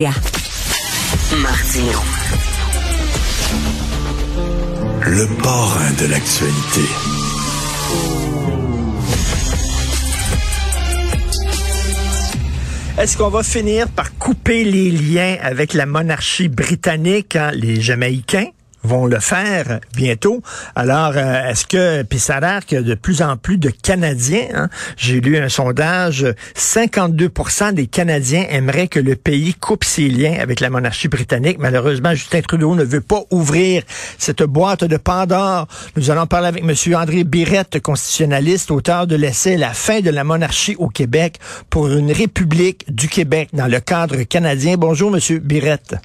Martino. Le parrain de l'actualité. Est-ce qu'on va finir par couper les liens avec la monarchie britannique, hein, les Jamaïcains? Vont le faire bientôt. Alors, euh, est-ce que, puis ça a l'air que de plus en plus de Canadiens, hein, j'ai lu un sondage, 52% des Canadiens aimeraient que le pays coupe ses liens avec la monarchie britannique. Malheureusement, Justin Trudeau ne veut pas ouvrir cette boîte de Pandore. Nous allons parler avec M. André Birette, constitutionnaliste, auteur de l'essai La fin de la monarchie au Québec pour une république du Québec dans le cadre canadien. Bonjour, M. Birette.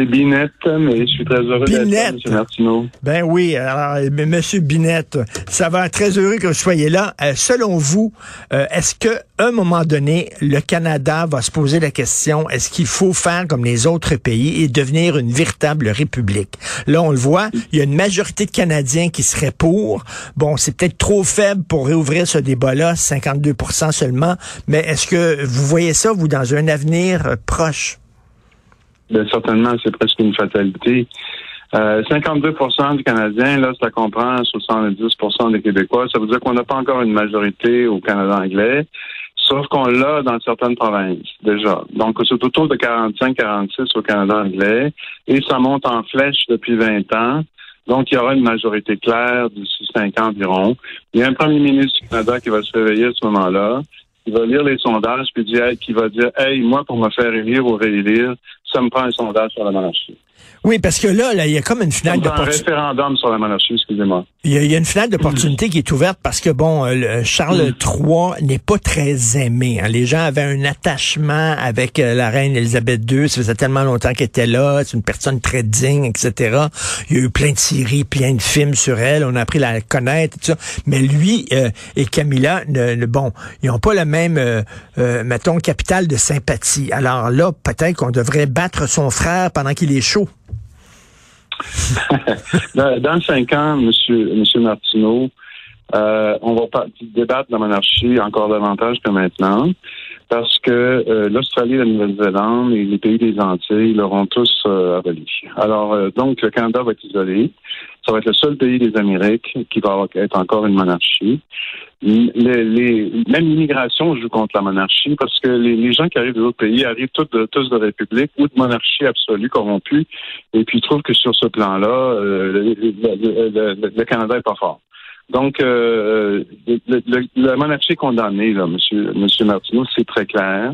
C'est Binette, mais je suis très heureux d'être M. Martineau. Ben oui, alors, M. Binette, ça va être très heureux que vous soyez là. Euh, selon vous, euh, est-ce que un moment donné, le Canada va se poser la question, est-ce qu'il faut faire comme les autres pays et devenir une véritable république? Là, on le voit, il y a une majorité de Canadiens qui seraient pour. Bon, c'est peut-être trop faible pour réouvrir ce débat-là, 52% seulement, mais est-ce que vous voyez ça, vous, dans un avenir euh, proche? Bien, certainement, c'est presque une fatalité. Euh, 52% du Canadien, là, ça comprend 70% des Québécois. Ça veut dire qu'on n'a pas encore une majorité au Canada anglais, sauf qu'on l'a dans certaines provinces déjà. Donc, c'est autour de 45-46 au Canada anglais, et ça monte en flèche depuis 20 ans. Donc, il y aura une majorité claire d'ici 5 ans environ. Il y a un premier ministre du Canada qui va se réveiller à ce moment-là, qui va lire les sondages, puis qui va dire, hey, moi, pour me faire élire ou réélire, ça me prend un sondage sur la monarchie. Oui, parce que là, là, il y a comme une finale d'opportunité. Un référendum sur la monarchie, excusez-moi. Il y, a, une finale d'opportunité qui est ouverte parce que, bon, euh, Charles III n'est pas très aimé. Hein. Les gens avaient un attachement avec euh, la reine Elisabeth II. Ça faisait tellement longtemps qu'elle était là. C'est une personne très digne, etc. Il y a eu plein de séries, plein de films sur elle. On a appris à la connaître, tout ça. Mais lui euh, et Camilla, ne, bon, ils n'ont pas le même, mettons, capital de sympathie. Alors là, peut-être qu'on devrait battre son frère pendant qu'il est chaud. dans, cinq ans, Monsieur, Monsieur Martineau, euh, on va pas débattre de la monarchie encore davantage que maintenant, parce que euh, l'Australie, la Nouvelle-Zélande et les pays des Antilles l'auront tous euh, aboli. Alors, donc, le Canada va être isolé. Ça va être le seul pays des Amériques qui va être encore une monarchie. Les, les, même l'immigration joue contre la monarchie parce que les, gens qui arrivent d'autres pays arrivent tous de, tous de république ou de monarchie absolue corrompue et puis ils trouvent que sur ce plan-là, euh, le, Canada est pas fort. Donc, euh, la monarchie est condamnée, là, Monsieur, Monsieur Martineau, c'est très clair.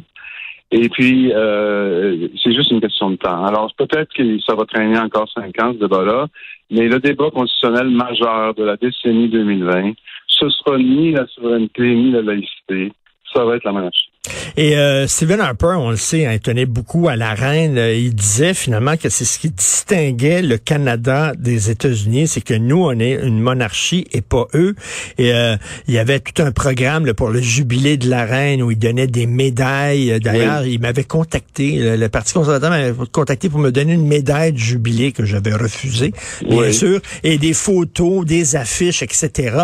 Et puis, euh, c'est juste une question de temps. Alors, peut-être que ça va traîner encore cinq ans, ce débat-là, mais le débat constitutionnel majeur de la décennie 2020, ce sera ni la souveraineté, ni la laïcité, ça va être la monarchie. Et euh, Stephen Harper, on le sait, hein, tenait beaucoup à la reine. Euh, il disait finalement que c'est ce qui distinguait le Canada des États-Unis, c'est que nous, on est une monarchie et pas eux. Et euh, il y avait tout un programme pour le jubilé de la reine où il donnait des médailles. D'ailleurs, il m'avait contacté, le, Parti conservateur m'avait contacté pour me donner une médaille de jubilé que j'avais refusée, bien sûr, et des photos, des affiches, etc.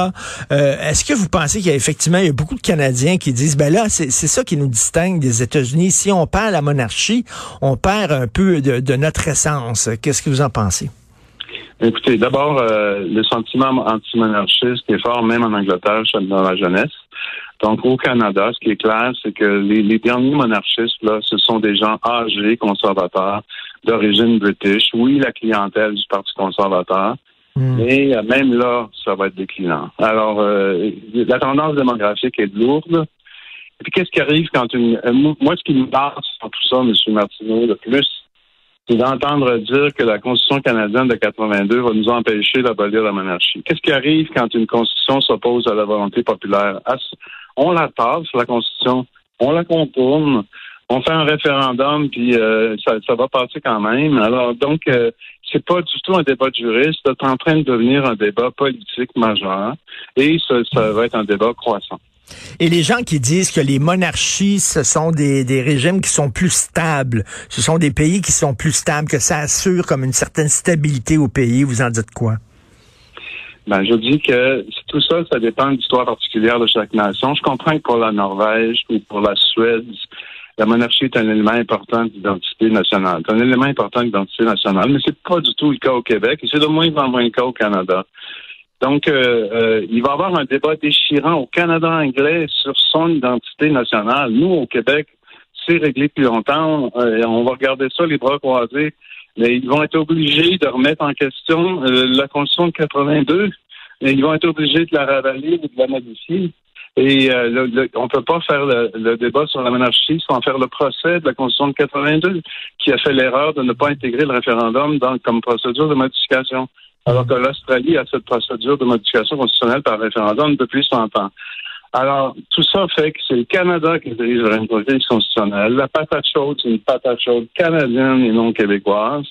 Est-ce que vous pensez qu'il y a effectivement il y a beaucoup de Canadiens qui disent, ben là, c'est ça qui qui nous distingue des États-Unis. Si on perd la monarchie, on perd un peu de, notre essence. Qu'est-ce que vous en pensez? Écoutez, d'abord, euh, le sentiment anti-monarchiste est fort même en Angleterre, dans la jeunesse. Donc, au Canada, ce qui est clair, c'est que les, derniers monarchistes, là, ce sont des gens âgés, conservateurs, d'origine british. Oui, la clientèle du Parti conservateur, mais euh, même là, ça va être déclinant. Alors, euh, la tendance démographique est lourde. Et puis, qu'est-ce qui arrive quand une. Euh, moi, ce qui me passe dans tout ça, M. Martineau, le plus, c'est d'entendre dire que la Constitution canadienne de 82 va nous empêcher d'abolir la monarchie. Qu'est-ce qui arrive quand une Constitution s'oppose à la volonté populaire? On la tasse, la Constitution, on la contourne, on fait un référendum, puis euh, ça, va passer quand même. Alors, donc, euh, c'est pas du tout un débat de juriste, c'est en train de devenir un débat politique majeur, et ça va être un débat croissant. Et les gens qui disent que les monarchies, ce sont des, des, régimes qui sont plus stables, ce sont des pays qui sont plus stables, que ça assure comme une certaine stabilité au pays, vous en dites quoi? Ben, je dis que tout ça, ça dépend de l'histoire particulière de chaque nation. Je comprends que pour la Norvège ou pour la Suède, la monarchie est un élément important d'identité nationale. C'est un élément important d'identité nationale, mais c'est pas du tout le cas au Québec et c'est de moins en moins le cas au Canada. Donc, euh, euh, il va y avoir un débat déchirant au Canada anglais sur son identité nationale. Nous, au Québec, c'est réglé depuis longtemps. Euh, on va regarder ça les bras croisés. Mais ils vont être obligés de remettre en question la Constitution de 82. Et ils vont être obligés de la ravaler ou de la modifier. Et on ne peut pas faire le, débat sur la monarchie sans faire le procès de la Constitution de 82, qui a fait l'erreur de ne pas intégrer le référendum comme procédure de modification alors que l'Australie a cette procédure de modification constitutionnelle par référendum depuis 100 ans. Alors, tout ça fait que c'est le Canada qui dirige une politique constitutionnelle. La patate chaude, c'est une patate chaude canadienne et non québécoise.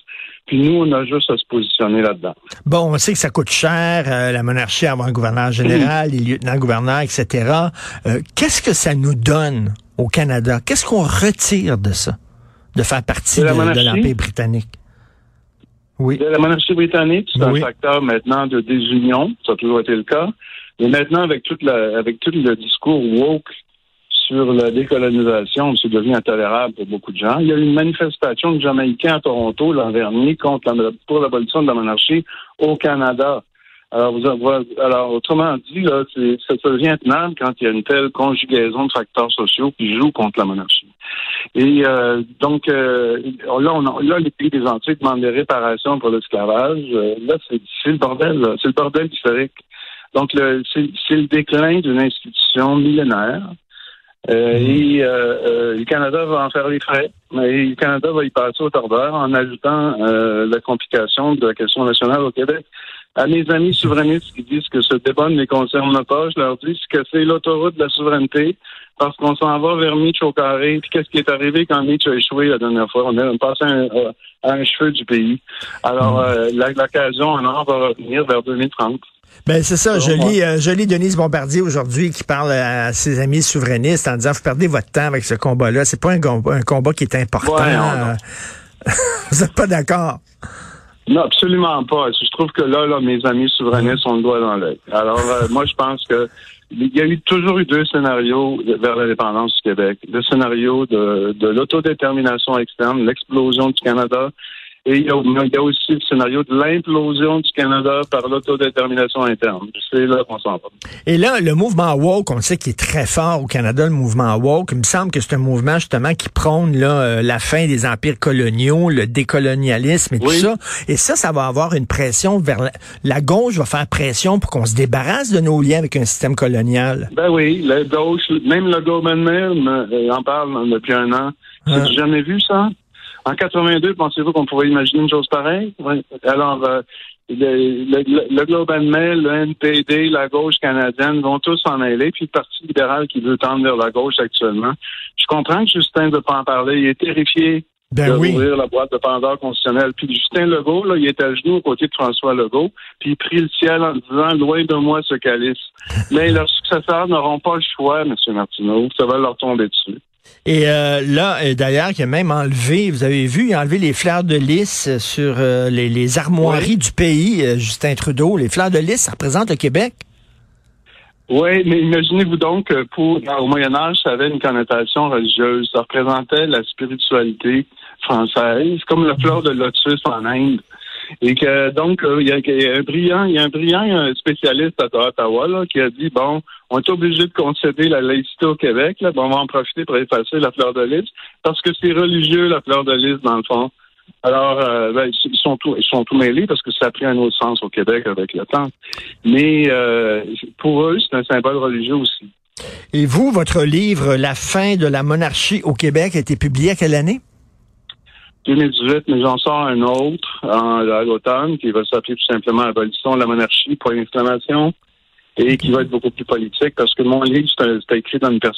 Puis nous, on a juste à se positionner là-dedans. Bon, on sait que ça coûte cher, euh, la monarchie, avoir un gouverneur général, les lieutenants-gouverneurs, etc. Euh, Qu'est-ce que ça nous donne au Canada? Qu'est-ce qu'on retire de ça, de faire partie de, de l'Empire britannique? Oui. la monarchie britannique, c'est un facteur maintenant de désunion, ça a toujours été le cas. Mais maintenant, avec toute la, avec tout le discours woke sur la décolonisation, c'est devenu intolérable pour beaucoup de gens. Il y a eu une manifestation de Jamaïcains à Toronto l'an dernier contre pour l'abolition de la monarchie au Canada. Alors, vous, alors autrement dit, là, c'est, ça devient intenable quand il y a une telle conjugaison de facteurs sociaux qui jouent contre la monarchie. Et euh, donc, euh, là, on là, les pays des Antilles demandent des réparations pour l'esclavage. Euh, là, c'est, le bordel, c'est le bordel historique. Donc, le, c'est, le déclin d'une institution millénaire. Euh, mm-hmm. Et euh, le Canada va en faire les frais. Mais le Canada va y passer au tordeur en ajoutant la complication de la question nationale au Québec à mes amis souverainistes qui disent que ce débat ne les concerne pas, je leur dis que c'est l'autoroute de la souveraineté parce qu'on s'en va vers Mitch au carré. Puis qu'est-ce qui est arrivé quand Mitch a échoué la dernière fois? On est passé un, euh, à un cheveu du pays. Alors, hmm. euh, l'occasion en or va revenir vers 2030. Ben c'est ça. Je lis, euh, je lis Denise Bombardier aujourd'hui qui parle à ses amis souverainistes en disant vous perdez votre temps avec ce combat-là. C'est pas un, un, combat qui est important. vous n'êtes pas d'accord? Non, absolument pas. Je trouve que là, là mes amis souverainistes ont le doigt dans l'œil. Alors, euh, moi, je pense que il y a eu toujours eu deux scénarios vers l'indépendance du Québec. Le scénario de, de l'autodétermination externe, l'explosion du Canada, et il y, a, aussi le scénario de l'implosion du Canada par l'autodétermination interne. C'est là qu'on s'en va. Et là, le mouvement woke, on sait qu'il est très fort au Canada, le mouvement woke. Il me semble que c'est un mouvement justement qui prône là, euh, la fin des empires coloniaux, le décolonialisme et tout ça. Et ça, ça va avoir une pression vers la, la gauche va faire pression pour qu'on se débarrasse de nos liens avec un système colonial. Ben oui, la gauche, même le gouvernement euh, en parle depuis un an. J'ai ah. jamais vu ça? En 82, pensez-vous qu'on pourrait imaginer une chose pareille? Alors, euh, le, le, Globe Mail, le NPD, la gauche canadienne vont tous s'en aller, puis le Parti libéral qui veut tendre vers la gauche actuellement. Je comprends que Justin ne veut pas en parler. Il est terrifié ben d'ouvrir la boîte de Pandore constitutionnelle. Puis Justin Legault, là, il est à genoux aux côtés de François Legault, puis il prie le ciel en disant loin de moi ce calice. Mais leurs successeurs n'auront pas le choix, M. Martineau. Ça va leur tomber dessus. Et euh, là, euh, d'ailleurs, il a même enlevé, vous avez vu, il a enlevé les fleurs de lys sur euh, les, armoiries du pays, Justin Trudeau. Les fleurs de lys, ça représente le Québec? Oui, mais imaginez-vous donc que pour au Moyen Âge, ça avait une connotation religieuse. Ça représentait la spiritualité française, comme la fleur de lotus en Inde. Et que donc, il y, a un brillant, il y a un brillant spécialiste à Ottawa là, qui a dit bon, on est obligé de concéder la laïcité au Québec. Là. on va en profiter pour effacer la fleur de lys parce que c'est religieux, la fleur de lys, dans le fond. Alors, euh, ben, ils sont tout, ils sont tout mêlés parce que ça a pris un autre sens au Québec avec le temps. Mais euh, pour eux, c'est un symbole religieux aussi. Et vous, votre livre La fin de la monarchie au Québec a été publié à quelle année? 2018, mais j'en sors un autre en, à l'automne qui va s'appeler tout simplement Abolition de la monarchie, point d'exclamation et qui va être beaucoup plus politique parce que mon livre, c'est écrit dans une perspective